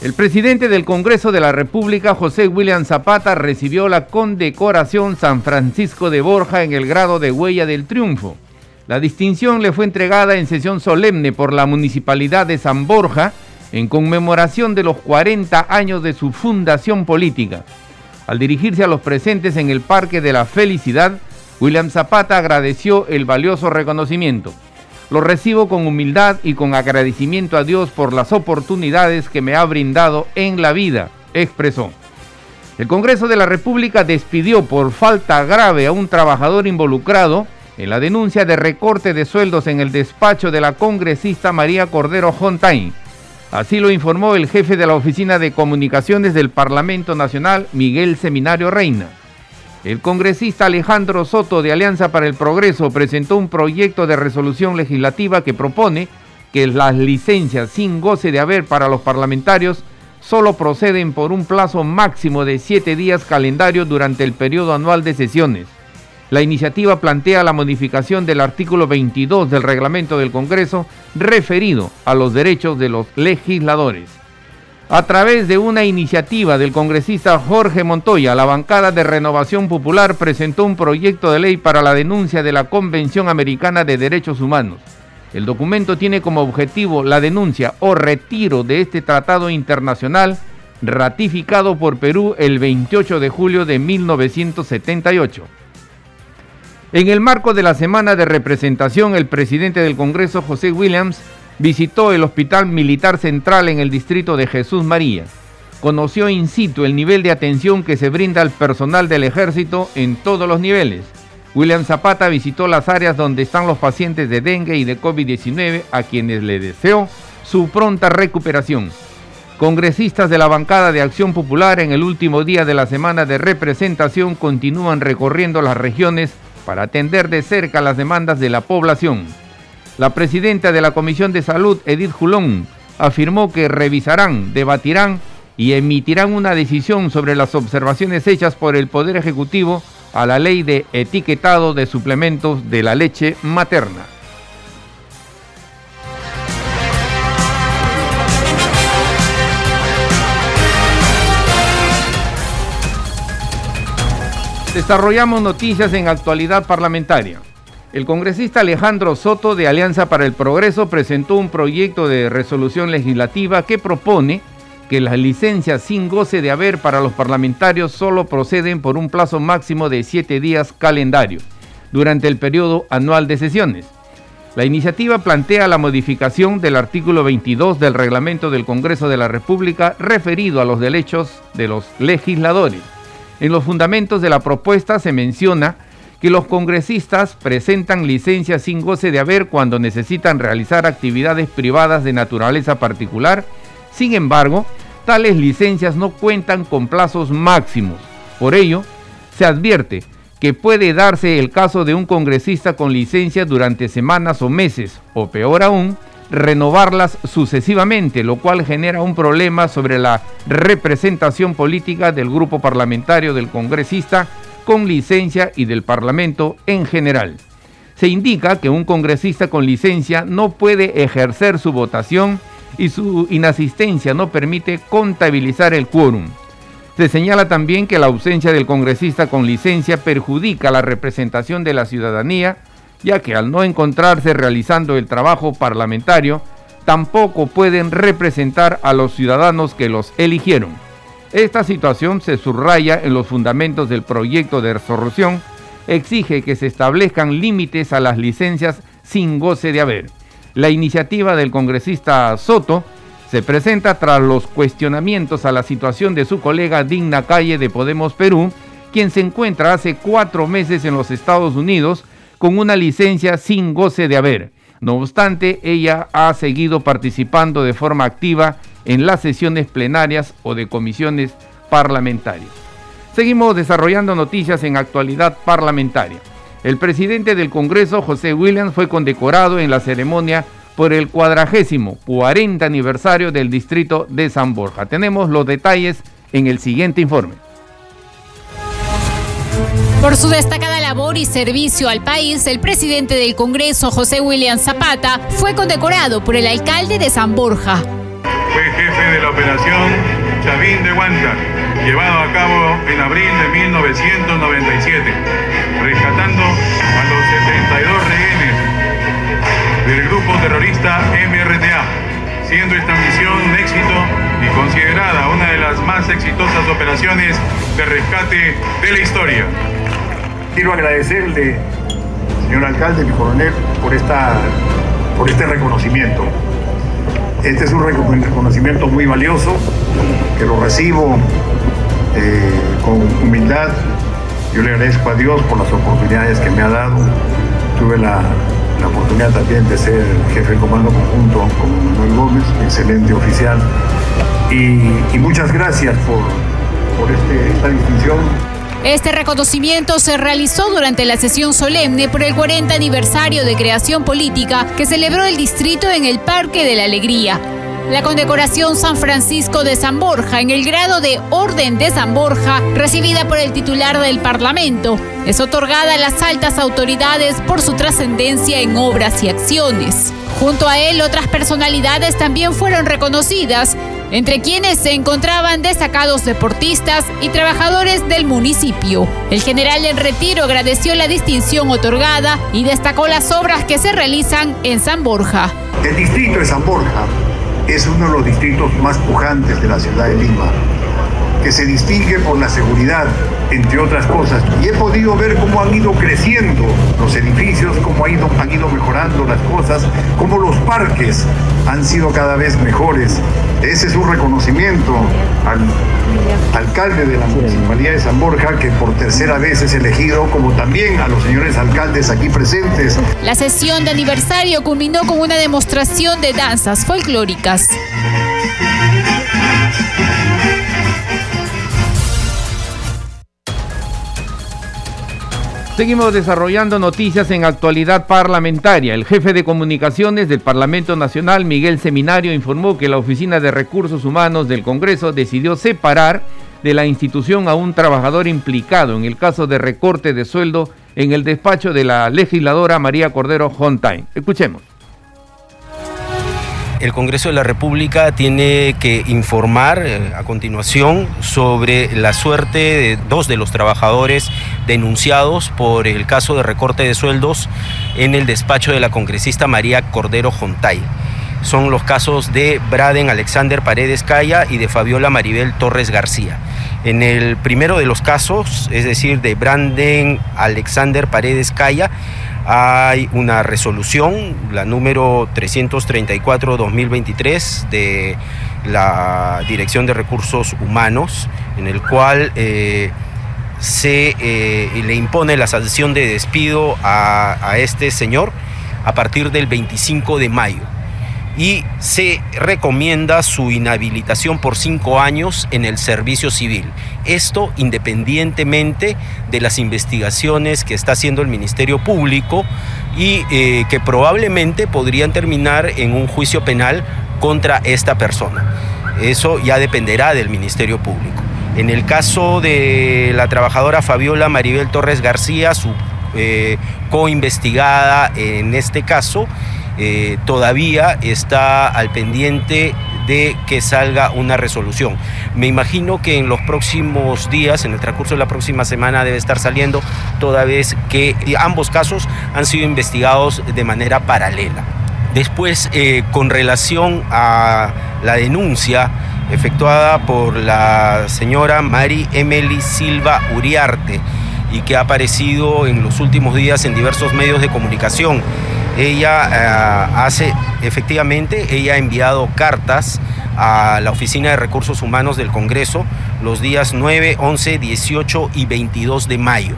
El presidente del Congreso de la República, José William Zapata, recibió la condecoración San Francisco de Borja en el grado de Huella del Triunfo. La distinción le fue entregada en sesión solemne por la Municipalidad de San Borja en conmemoración de los 40 años de su fundación política. Al dirigirse a los presentes en el Parque de la Felicidad, William Zapata agradeció el valioso reconocimiento. Lo recibo con humildad y con agradecimiento a Dios por las oportunidades que me ha brindado en la vida, expresó. El Congreso de la República despidió por falta grave a un trabajador involucrado en la denuncia de recorte de sueldos en el despacho de la congresista María Cordero Hontain. Así lo informó el jefe de la Oficina de Comunicaciones del Parlamento Nacional, Miguel Seminario Reina. El congresista Alejandro Soto de Alianza para el Progreso presentó un proyecto de resolución legislativa que propone que las licencias sin goce de haber para los parlamentarios solo proceden por un plazo máximo de siete días calendario durante el periodo anual de sesiones. La iniciativa plantea la modificación del artículo 22 del reglamento del Congreso referido a los derechos de los legisladores. A través de una iniciativa del congresista Jorge Montoya, la bancada de Renovación Popular presentó un proyecto de ley para la denuncia de la Convención Americana de Derechos Humanos. El documento tiene como objetivo la denuncia o retiro de este tratado internacional ratificado por Perú el 28 de julio de 1978. En el marco de la semana de representación, el presidente del Congreso, José Williams, visitó el Hospital Militar Central en el distrito de Jesús María. Conoció in situ el nivel de atención que se brinda al personal del ejército en todos los niveles. William Zapata visitó las áreas donde están los pacientes de dengue y de COVID-19 a quienes le deseó su pronta recuperación. Congresistas de la bancada de Acción Popular en el último día de la semana de representación continúan recorriendo las regiones para atender de cerca las demandas de la población. La presidenta de la Comisión de Salud, Edith Julón, afirmó que revisarán, debatirán y emitirán una decisión sobre las observaciones hechas por el Poder Ejecutivo a la ley de etiquetado de suplementos de la leche materna. Desarrollamos noticias en actualidad parlamentaria. El congresista Alejandro Soto de Alianza para el Progreso presentó un proyecto de resolución legislativa que propone que las licencias sin goce de haber para los parlamentarios solo proceden por un plazo máximo de siete días calendario durante el periodo anual de sesiones. La iniciativa plantea la modificación del artículo 22 del reglamento del Congreso de la República referido a los derechos de los legisladores. En los fundamentos de la propuesta se menciona que los congresistas presentan licencias sin goce de haber cuando necesitan realizar actividades privadas de naturaleza particular. Sin embargo, tales licencias no cuentan con plazos máximos. Por ello, se advierte que puede darse el caso de un congresista con licencia durante semanas o meses, o peor aún, renovarlas sucesivamente, lo cual genera un problema sobre la representación política del grupo parlamentario del congresista con licencia y del Parlamento en general. Se indica que un congresista con licencia no puede ejercer su votación y su inasistencia no permite contabilizar el quórum. Se señala también que la ausencia del congresista con licencia perjudica la representación de la ciudadanía, ya que al no encontrarse realizando el trabajo parlamentario, tampoco pueden representar a los ciudadanos que los eligieron. Esta situación se subraya en los fundamentos del proyecto de resolución, exige que se establezcan límites a las licencias sin goce de haber. La iniciativa del congresista Soto se presenta tras los cuestionamientos a la situación de su colega Digna Calle de Podemos Perú, quien se encuentra hace cuatro meses en los Estados Unidos con una licencia sin goce de haber. No obstante, ella ha seguido participando de forma activa en las sesiones plenarias o de comisiones parlamentarias. Seguimos desarrollando noticias en actualidad parlamentaria. El presidente del Congreso, José Williams, fue condecorado en la ceremonia por el cuadragésimo 40 aniversario del distrito de San Borja. Tenemos los detalles en el siguiente informe. Por su destacada labor y servicio al país, el presidente del Congreso, José William Zapata, fue condecorado por el alcalde de San Borja. Jefe de la operación Chavín de Huanta, llevado a cabo en abril de 1997, rescatando a los 72 rehenes del grupo terrorista MRTA, siendo esta misión un éxito y considerada una de las más exitosas operaciones de rescate de la historia. Quiero agradecerle, señor alcalde, mi coronel, por, esta, por este reconocimiento. Este es un reconocimiento muy valioso, que lo recibo eh, con humildad. Yo le agradezco a Dios por las oportunidades que me ha dado. Tuve la, oportunidad también de ser jefe de comando conjunto con Manuel Gómez, excelente oficial. Y, muchas gracias por, por este, esta distinción. Este reconocimiento se realizó durante la sesión solemne por el 40 aniversario de creación política que celebró el distrito en el Parque de la Alegría. La condecoración San Francisco de San Borja en el grado de Orden de San Borja, recibida por el titular del Parlamento, es otorgada a las altas autoridades por su trascendencia en obras y acciones. Junto a él, otras personalidades también fueron reconocidas, entre quienes se encontraban destacados deportistas y trabajadores del municipio. El general del retiro agradeció la distinción otorgada y destacó las obras que se realizan en San Borja. El distrito de San Borja es uno de los distritos más pujantes de la ciudad de Lima que se distingue por la seguridad, entre otras cosas. Y he podido ver cómo han ido creciendo los edificios, cómo han ido, han ido mejorando las cosas, cómo los parques han sido cada vez mejores. Ese es un reconocimiento al alcalde de la Municipalidad de San Borja, que por tercera vez es elegido, como también a los señores alcaldes aquí presentes. La sesión de aniversario culminó con una demostración de danzas folclóricas. Seguimos desarrollando noticias en actualidad parlamentaria. El jefe de comunicaciones del Parlamento Nacional, Miguel Seminario, informó que la Oficina de Recursos Humanos del Congreso decidió separar de la institución a un trabajador implicado en el caso de recorte de sueldo en el despacho de la legisladora María Cordero Hontain. Escuchemos el Congreso de la República tiene que informar eh, a continuación sobre la suerte de dos de los trabajadores denunciados por el caso de recorte de sueldos en el despacho de la congresista María Cordero Jontay. Son los casos de Braden Alexander Paredes Calla y de Fabiola Maribel Torres García. En el primero de los casos, es decir, de Branden Alexander Paredes Calla, hay una resolución, la número 334-2023 de la Dirección de Recursos Humanos, en el cual eh, se eh, le impone la sanción de despido a, este señor a partir del 25 de mayo y se recomienda su inhabilitación por cinco años en el servicio civil. Esto independientemente de las investigaciones que está haciendo el Ministerio Público y eh, que probablemente podrían terminar en un juicio penal contra esta persona. Eso ya dependerá del Ministerio Público. En el caso de la trabajadora Fabiola Maribel Torres García, su eh, coinvestigada en este caso, eh, todavía está al pendiente de que salga una resolución. Me imagino que en los próximos días, en el transcurso de la próxima semana, debe estar saliendo, toda vez que ambos casos han sido investigados de manera paralela. Después, eh, con relación a la denuncia efectuada por la señora Mari Emily Silva Uriarte y que ha aparecido en los últimos días en diversos medios de comunicación, ella eh, hace, efectivamente, ella ha enviado cartas a la Oficina de Recursos Humanos del Congreso los días 9, 11, 18 y 22 de mayo.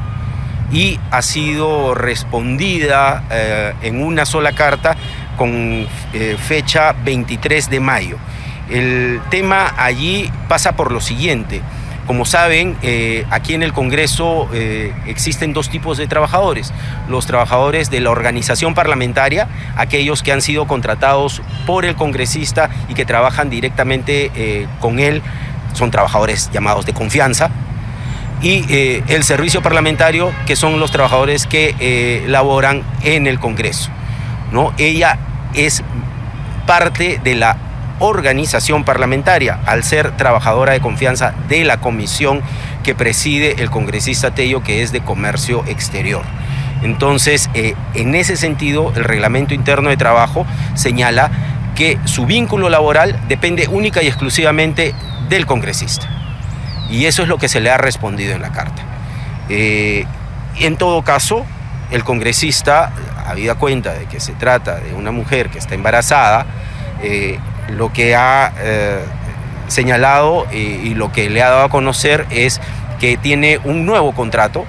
Y ha sido respondida eh, en una sola carta con eh, fecha 23 de mayo. El tema allí pasa por lo siguiente Como saben, eh, aquí en el Congreso eh, existen dos tipos de trabajadores. Los trabajadores de la organización parlamentaria, aquellos que han sido contratados por el congresista y que trabajan directamente eh, con él, son trabajadores llamados de confianza. Y el servicio parlamentario, que son los trabajadores que laboran en el Congreso. ¿no? Ella es parte de la organización parlamentaria, al ser trabajadora de confianza de la comisión que preside el congresista Tello, que es de comercio exterior. Entonces, eh, en ese sentido, el reglamento interno de trabajo señala que su vínculo laboral depende única y exclusivamente del congresista. Y eso es lo que se le ha respondido en la carta. Eh, en todo caso, el congresista, habida cuenta de que se trata de una mujer que está embarazada, eh, lo que ha eh, señalado y, lo que le ha dado a conocer es que tiene un nuevo contrato.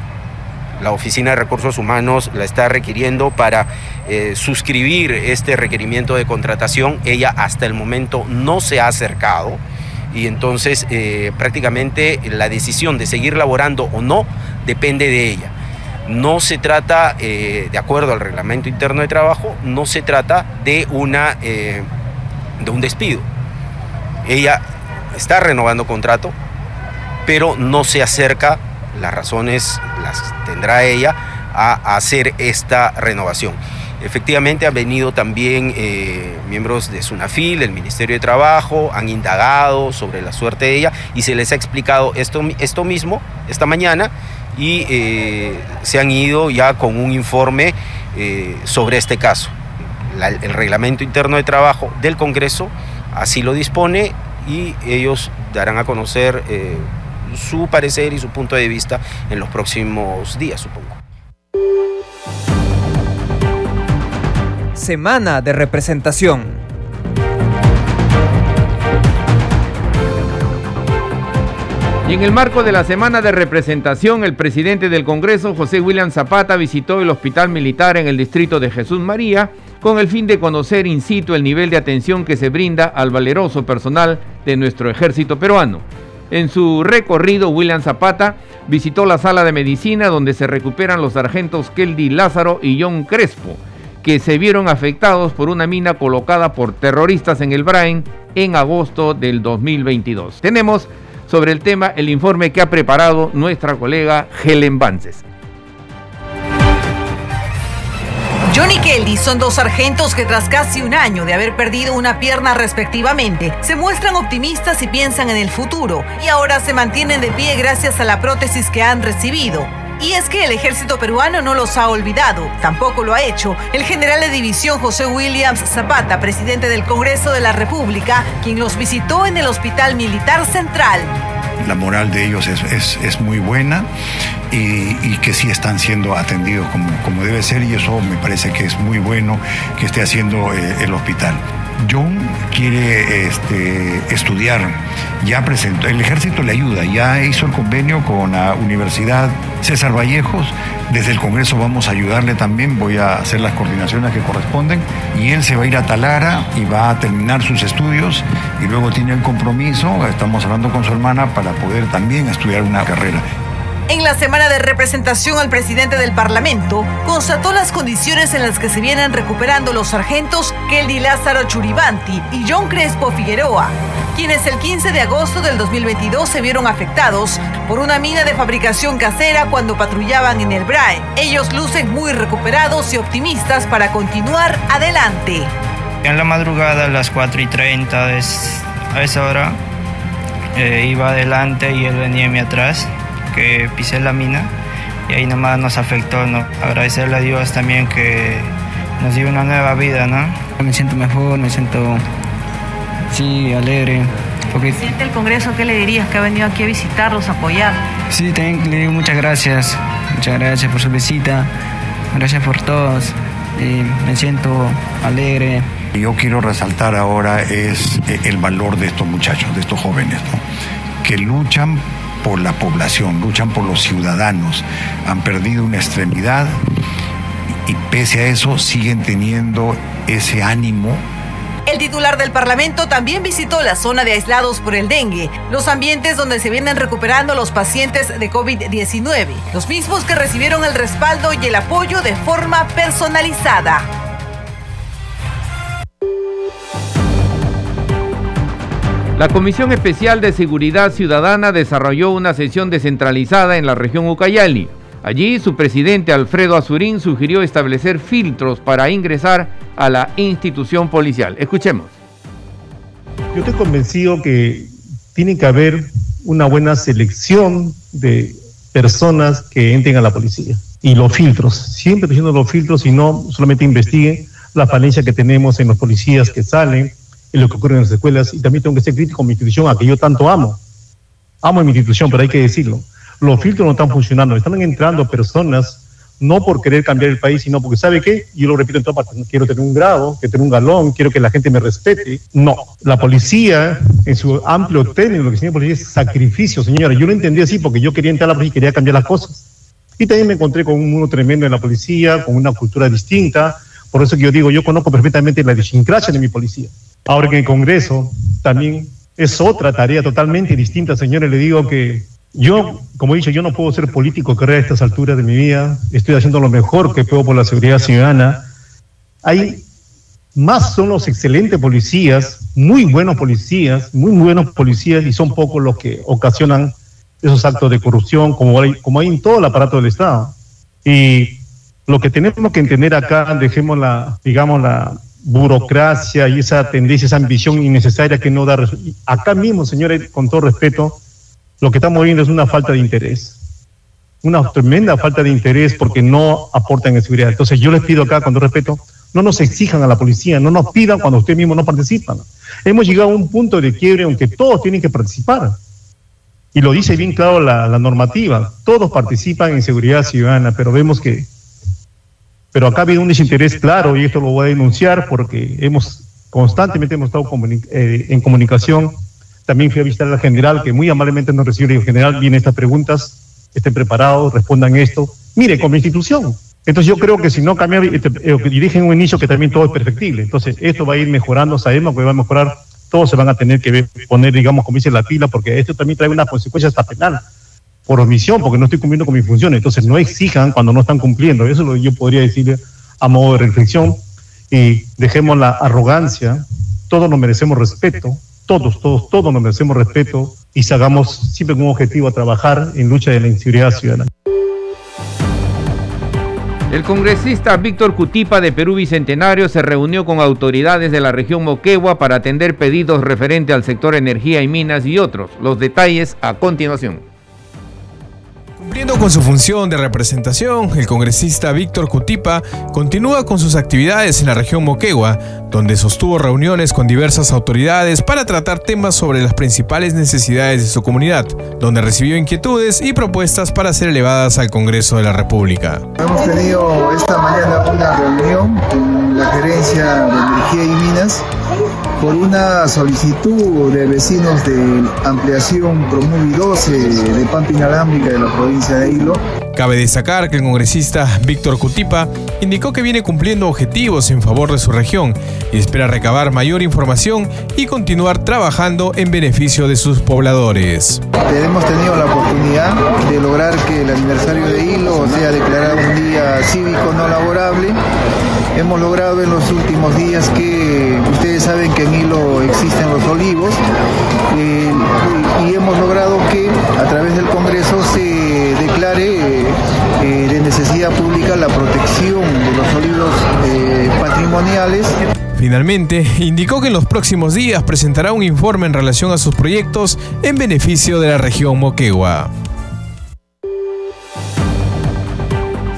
La Oficina de Recursos Humanos la está requiriendo para eh, suscribir este requerimiento de contratación. Ella hasta el momento no se ha acercado y entonces eh, prácticamente la decisión de seguir laborando o no depende de ella. No se trata, de acuerdo al reglamento interno de trabajo, no se trata de una de un despido. Ella está renovando contrato, pero no se acerca, las razones las tendrá ella, a hacer esta renovación. Efectivamente han venido también eh, miembros de SUNAFIL, el Ministerio de Trabajo, han indagado sobre la suerte de ella y se les ha explicado esto, esto mismo esta mañana y eh, se han ido ya con un informe eh, sobre este caso el reglamento interno de trabajo del Congreso así lo dispone y ellos darán a conocer eh, su parecer y su punto de vista en los próximos días, supongo. Semana de representación. Y en el marco de la semana de representación, el presidente del Congreso, José William Zapata, visitó el Hospital Militar en el distrito de Jesús María con el fin de conocer in situ el nivel de atención que se brinda al valeroso personal de nuestro ejército peruano. En su recorrido, William Zapata visitó la sala de medicina donde se recuperan los sargentos Keldy Lázaro y John Crespo, que se vieron afectados por una mina colocada por terroristas en el Brain en agosto del 2022. Tenemos sobre el tema el informe que ha preparado nuestra colega Helen Vances. John y Kelly son dos sargentos que tras casi un año de haber perdido una pierna respectivamente, se muestran optimistas y piensan en el futuro, y ahora se mantienen de pie gracias a la prótesis que han recibido. Y es que el ejército peruano no los ha olvidado, tampoco lo ha hecho el general de división José Williams Zapata, presidente del Congreso de la República, quien los visitó en el Hospital Militar Central la moral de ellos es, muy buena y, que sí están siendo atendidos como, como, debe ser y eso me parece que es muy bueno que esté haciendo eh, el hospital. John quiere este, estudiar, ya presentó, el ejército le ayuda, ya hizo el convenio con la Universidad César Vallejos, desde el Congreso vamos a ayudarle también, voy a hacer las coordinaciones que corresponden. Y él se va a ir a Talara y va a terminar sus estudios. Y luego tiene el compromiso, estamos hablando con su hermana para poder también estudiar una carrera. En la semana de representación al presidente del Parlamento, constató las condiciones en las que se vienen recuperando los sargentos Kelly Lázaro Churibanti y John Crespo Figueroa, quienes el 15 de agosto del 2022 se vieron afectados por una mina de fabricación casera cuando patrullaban en el BRAE. Ellos lucen muy recuperados y optimistas para continuar adelante. En la madrugada, a las 4 y 30, a esa hora, eh, iba adelante y él venía mi atrás que pisé la mina y ahí nomás nos afectó, ¿no? Agradecerle a Dios también que nos dio una nueva vida, ¿no? Me siento mejor, me siento, sí, alegre. Porque... ¿Siente el Congreso? ¿Qué le dirías? Que ha venido aquí a visitarlos, a apoyar. Sí, también le digo muchas gracias. Muchas gracias por su visita. Gracias por todos. me siento alegre. Yo quiero resaltar ahora es eh, el valor de estos muchachos, de estos jóvenes, que luchan por la población, luchan por los ciudadanos. Han perdido una extremidad y pese a eso siguen teniendo ese ánimo El titular del Parlamento también visitó la zona de aislados por el dengue, los ambientes donde se vienen recuperando los pacientes de COVID-19, los mismos que recibieron el respaldo y el apoyo de forma personalizada. La Comisión Especial de Seguridad Ciudadana desarrolló una sesión descentralizada en la región Ucayali. Allí su presidente Alfredo Azurín sugirió establecer filtros para ingresar a la institución policial. Escuchemos. Yo estoy convencido que tiene que haber una buena selección de personas que entren a la policía. Y los filtros, siempre diciendo los filtros y no solamente investiguen la falencia que tenemos en los policías que salen, en lo que ocurre en las escuelas. Y también tengo que ser crítico con mi institución, a que yo tanto amo. Amo mi institución, pero hay que decirlo los filtros no están funcionando, están entrando personas no por querer cambiar el país, sino porque sabe qué, yo lo repito en todas partes, quiero tener un grado, quiero tener un galón, quiero que la gente me respete. No, la policía, en su amplio término, lo que significa policía es sacrificio, señora. Yo lo entendí así porque yo quería entrar a la policía y quería cambiar las cosas. Y también me encontré con un mundo tremendo en la policía, con una cultura distinta. Por eso que yo digo, yo conozco perfectamente la idiosincrasia de mi policía. Ahora en Congreso también es otra tarea totalmente distinta, señores. Le digo que yo, como he dicho, yo no puedo ser político a estas alturas de mi vida. Estoy haciendo lo mejor que puedo por la seguridad ciudadana. Hay más son los excelentes policías, muy buenos policías, muy buenos policías, y son pocos los que ocasionan esos actos de corrupción, como hay, como hay en todo el aparato del Estado. Y lo que tenemos que entender acá, dejemos la, digamos, la burocracia y esa tendencia, esa ambición innecesaria que no da resultados. Acá mismo, señores, con todo respeto, lo que estamos viendo es una falta de interés. Una tremenda falta de interés porque no aportan en seguridad. Entonces yo les pido acá, con todo respeto, no nos exijan a la policía, no nos pidan cuando ustedes mismos no participan. Hemos llegado a un punto de quiebre aunque todos tienen que participar. Y lo dice bien claro la, la normativa. Todos participan en seguridad ciudadana, pero vemos que... Pero acá habido un desinterés claro y esto lo voy a denunciar porque hemos constantemente hemos estado eh, en comunicación también fui a visitar al general, que muy amablemente nos recibió. el general, vienen estas preguntas, estén preparados, respondan esto. Mire, como institución. Entonces yo creo que si no cambia, este, eh, dirigen un inicio que también todo es perfectible. Entonces esto va a ir mejorando, sabemos que va a mejorar, todos se van a tener que poner, digamos, como dice la pila, porque esto también trae una consecuencia hasta penal por omisión, porque no estoy cumpliendo con mis funciones. Entonces no exijan cuando no están cumpliendo. Eso es lo que yo podría decirle a modo de reflexión. Y dejemos la arrogancia, todos nos merecemos respeto, todos, todos, todos nos merecemos respeto y hagamos siempre con un objetivo a trabajar en lucha de la inseguridad ciudadana. El congresista Víctor Cutipa de Perú Bicentenario se reunió con autoridades de la región Moquegua para atender pedidos referente al sector energía y minas y otros. Los detalles a continuación. Cumpliendo con su función de representación, el congresista Víctor Cutipa continúa con sus actividades en la región Moquegua, donde sostuvo reuniones con diversas autoridades para tratar temas sobre las principales necesidades de su comunidad, donde recibió inquietudes y propuestas para ser elevadas al Congreso de la República. Hemos tenido esta mañana una reunión con la gerencia de energía y minas por una solicitud de vecinos de ampliación Promovi 12 de Pampa Inalámbrica de la provincia de Hilo. Cabe destacar que el congresista Víctor Cutipa indicó que viene cumpliendo objetivos en favor de su región y espera recabar mayor información y continuar trabajando en beneficio de sus pobladores. Hemos tenido la oportunidad de lograr que el aniversario de Hilo sea declarado un día cívico no laborable hemos logrado en los últimos días que ustedes saben que en Hilo existen los olivos eh, y hemos logrado que a través del Congreso se declare eh, de necesidad pública la protección de los olivos eh, patrimoniales. Finalmente, indicó que en los próximos días presentará un informe en relación a sus proyectos en beneficio de la región Moquegua.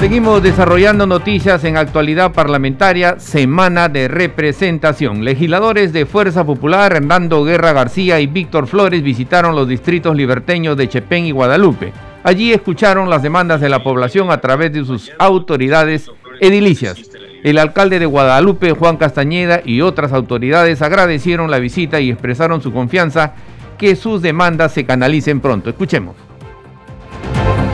Seguimos desarrollando noticias en actualidad parlamentaria, semana de representación. Legisladores de Fuerza Popular, Hernando Guerra García y Víctor Flores visitaron los distritos liberteños de Chepén y Guadalupe. Allí escucharon las demandas de la población a través de sus autoridades edilicias. El alcalde de Guadalupe, Juan Castañeda, y otras autoridades agradecieron la visita y expresaron su confianza que sus demandas se canalicen pronto. Escuchemos.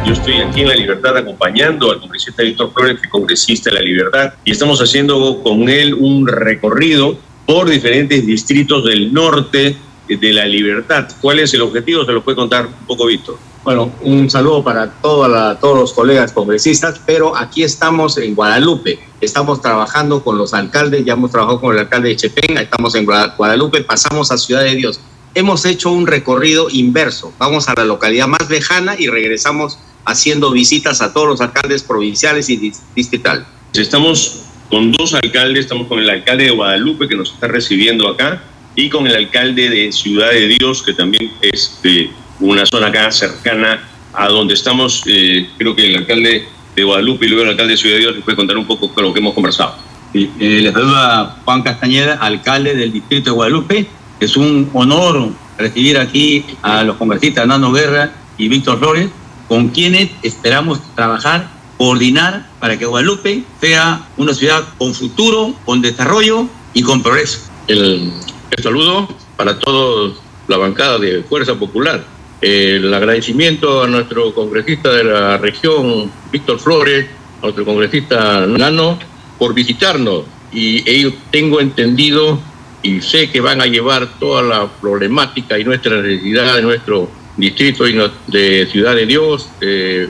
Yo estoy aquí en La Libertad acompañando al congresista Víctor Flores, que es congresista de La Libertad, y estamos haciendo con él un recorrido por diferentes distritos del norte de la libertad. ¿Cuál es el objetivo? Se lo puede contar un poco Víctor. Bueno, un saludo para toda todos los colegas congresistas, pero aquí estamos en Guadalupe, estamos trabajando con los alcaldes, ya hemos trabajado con el alcalde de Chepén, estamos en Guadalupe, pasamos a Ciudad de Dios. Hemos hecho un recorrido inverso, vamos a la localidad más lejana y regresamos haciendo visitas a todos los alcaldes provinciales y distritales. Estamos con dos alcaldes, estamos con el alcalde de Guadalupe que nos está recibiendo acá y con el alcalde de Ciudad de Dios que también es de una zona acá cercana a donde estamos. Eh, creo que el alcalde de Guadalupe y luego el alcalde de Ciudad de Dios les puede contar un poco con lo que hemos conversado. Sí, eh, les saluda Juan Castañeda, alcalde del distrito de Guadalupe. Es un honor recibir aquí a los congresistas Nano Guerra y Víctor Flores, con quienes esperamos trabajar, coordinar para que Guadalupe sea una ciudad con futuro, con desarrollo y con progreso. El, el saludo para toda la bancada de Fuerza Popular el agradecimiento a nuestro congresista de la región, Víctor Flores, a nuestro congresista Nano, por visitarnos. Y ellos tengo entendido y sé que van a llevar toda la problemática y nuestra necesidad de nuestro distrito de Ciudad de Dios,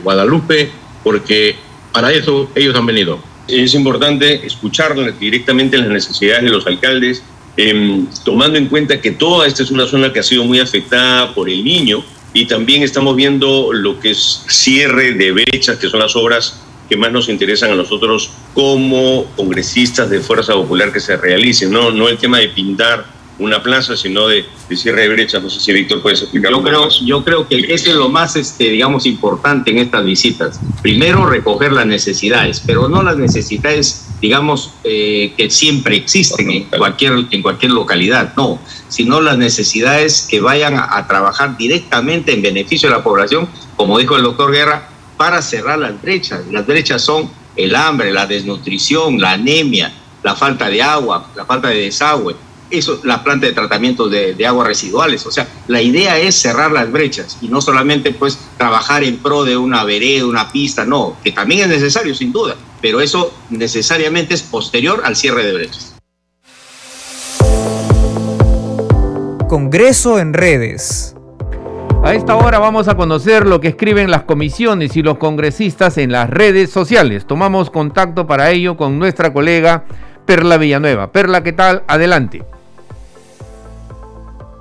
Guadalupe, porque para eso ellos han venido. Es importante escuchar directamente las necesidades de los alcaldes, em, tomando en cuenta que toda esta es una zona que ha sido muy afectada por el niño, y también estamos viendo lo que es cierre de brechas, que son las obras que más nos interesan a nosotros como congresistas de Fuerza Popular que se realicen, no, no el tema de pintar una plaza, sino de, cierre de brechas. No sé si Víctor puede explicar. Yo creo, yo creo que eso es lo más, este, digamos, importante en estas visitas. Primero, recoger las necesidades, pero no las necesidades, digamos, eh, que siempre existen en cualquier, en cualquier localidad, no, sino las necesidades que vayan a, trabajar directamente en beneficio de la población, como dijo el doctor Guerra, para cerrar las brechas. Las brechas son el hambre, la desnutrición, la anemia, la falta de agua, la falta de desagüe eso, la planta de tratamiento de, aguas residuales. O sea, la idea es cerrar las brechas y no solamente pues trabajar en pro de una vereda, una pista, no, que también es necesario sin duda, pero eso necesariamente es posterior al cierre de brechas. Congreso en redes. A esta hora vamos a conocer lo que escriben las comisiones y los congresistas en las redes sociales. Tomamos contacto para ello con nuestra colega Perla Villanueva. Perla, ¿qué tal? Adelante.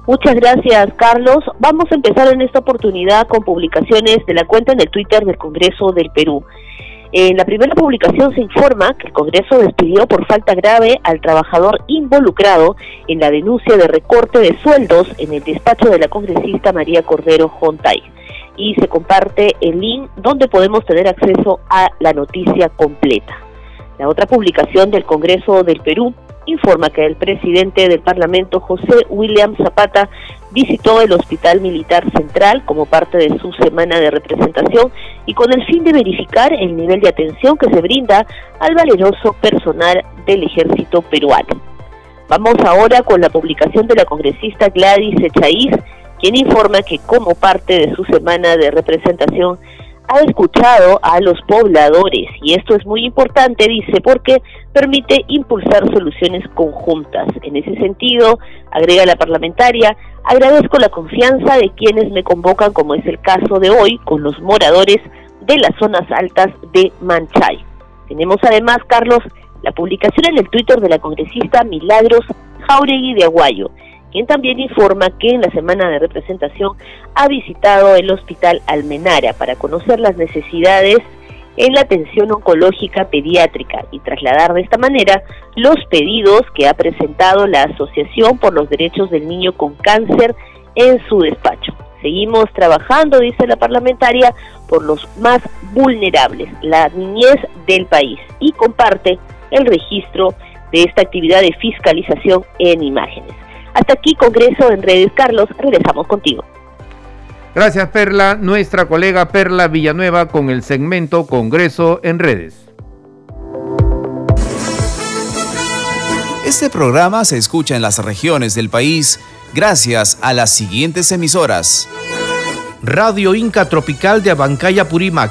Muchas gracias, Carlos. Vamos a empezar en esta oportunidad con publicaciones de la cuenta en el Twitter del Congreso del Perú. En la primera publicación se informa que el Congreso despidió por falta grave al trabajador involucrado en la denuncia de recorte de sueldos en el despacho de la congresista María Cordero Jontay. Y se comparte el link donde podemos tener acceso a la noticia completa. La otra publicación del Congreso del Perú informa que el presidente del Parlamento, José William Zapata, visitó el Hospital Militar Central como parte de su semana de representación y con el fin de verificar el nivel de atención que se brinda al valeroso personal del ejército peruano. Vamos ahora con la publicación de la congresista Gladys Echaíz, quien informa que como parte de su semana de representación ha escuchado a los pobladores y esto es muy importante, dice, porque permite impulsar soluciones conjuntas. En ese sentido, agrega la parlamentaria, agradezco la confianza de quienes me convocan, como es el caso de hoy, con los moradores de las zonas altas de Manchay. Tenemos además, Carlos, la publicación en el Twitter de la congresista Milagros Jauregui de Aguayo, quien también informa que en la semana de representación ha visitado el Hospital Almenara para conocer las necesidades en la atención oncológica pediátrica y trasladar de esta manera los pedidos que ha presentado la Asociación por los Derechos del Niño con Cáncer en su despacho. Seguimos trabajando, dice la parlamentaria, por los más vulnerables, la niñez del país, y comparte el registro de esta actividad de fiscalización en imágenes. Hasta aquí, Congreso en Redes. Carlos, regresamos contigo. Gracias, Perla. Nuestra colega Perla Villanueva con el segmento Congreso en Redes. Este programa se escucha en las regiones del país gracias a las siguientes emisoras. Radio Inca Tropical de Abancaya Purímac,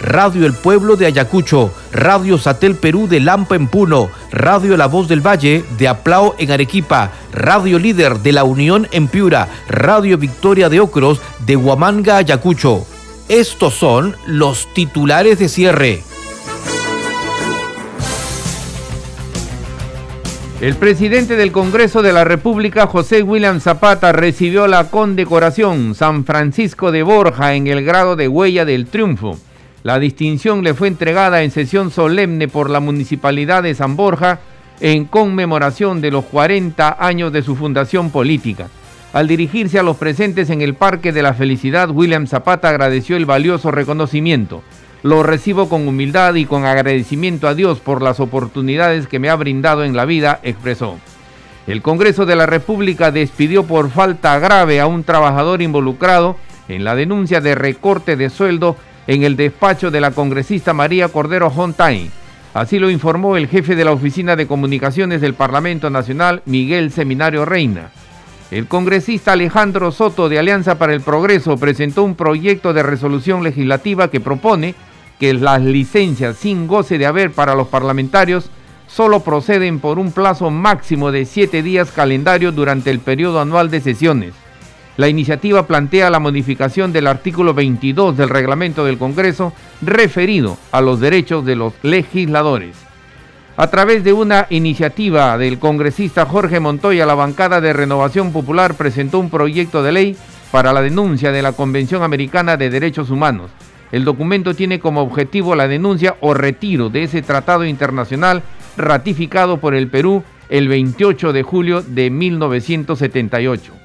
Radio El Pueblo de Ayacucho, Radio Satel Perú de Lampa en Puno, Radio La Voz del Valle de Aplao en Arequipa, Radio Líder de La Unión en Piura, Radio Victoria de Ocros de Huamanga, Ayacucho. Estos son los titulares de cierre. El presidente del Congreso de la República, José William Zapata, recibió la condecoración San Francisco de Borja en el grado de Huella del Triunfo. La distinción le fue entregada en sesión solemne por la Municipalidad de San Borja en conmemoración de los 40 años de su fundación política. Al dirigirse a los presentes en el Parque de la Felicidad, William Zapata agradeció el valioso reconocimiento. Lo recibo con humildad y con agradecimiento a Dios por las oportunidades que me ha brindado en la vida, expresó. El Congreso de la República despidió por falta grave a un trabajador involucrado en la denuncia de recorte de sueldo en el despacho de la congresista María Cordero Hontain. Así lo informó el jefe de la Oficina de Comunicaciones del Parlamento Nacional, Miguel Seminario Reina. El congresista Alejandro Soto de Alianza para el Progreso presentó un proyecto de resolución legislativa que propone que las licencias sin goce de haber para los parlamentarios solo proceden por un plazo máximo de siete días calendario durante el periodo anual de sesiones. La iniciativa plantea la modificación del artículo 22 del reglamento del Congreso referido a los derechos de los legisladores. A través de una iniciativa del congresista Jorge Montoya, la bancada de Renovación Popular presentó un proyecto de ley para la denuncia de la Convención Americana de Derechos Humanos. El documento tiene como objetivo la denuncia o retiro de ese tratado internacional ratificado por el Perú el 28 de julio de 1978.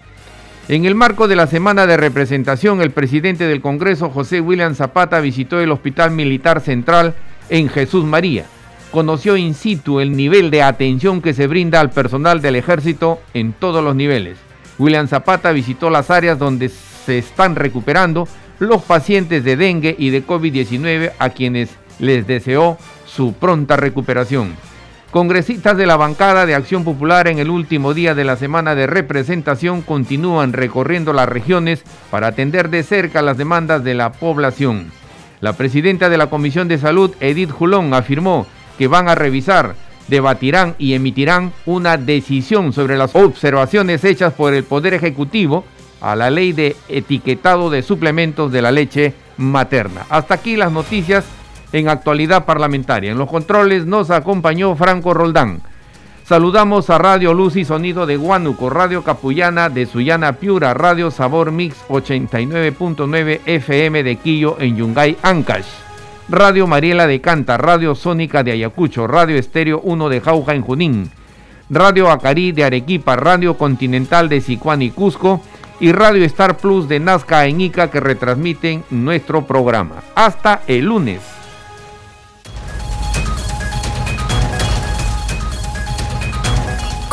En el marco de la semana de representación, el presidente del Congreso, José William Zapata, visitó el Hospital Militar Central en Jesús María. Conoció in situ el nivel de atención que se brinda al personal del ejército en todos los niveles. William Zapata visitó las áreas donde se están recuperando los pacientes de dengue y de COVID-19 a quienes les deseó su pronta recuperación. Congresistas de la bancada de Acción Popular en el último día de la semana de representación continúan recorriendo las regiones para atender de cerca las demandas de la población. La presidenta de la Comisión de Salud, Edith Julón, afirmó que van a revisar, debatirán y emitirán una decisión sobre las observaciones hechas por el Poder Ejecutivo a la ley de etiquetado de suplementos de la leche materna. Hasta aquí las noticias en actualidad parlamentaria. En los controles nos acompañó Franco Roldán. Saludamos a Radio Luz y Sonido de Huánuco, Radio Capullana de Sullana Piura, Radio Sabor Mix 89.9 FM de Quillo en Yungay, Ancash. Radio Mariela de Canta, Radio Sónica de Ayacucho, Radio Estéreo 1 de Jauja en Junín, Radio Acarí de Arequipa, Radio Continental de Sicuán y Cusco y Radio Star Plus de Nazca en Ica que retransmiten nuestro programa. Hasta el lunes.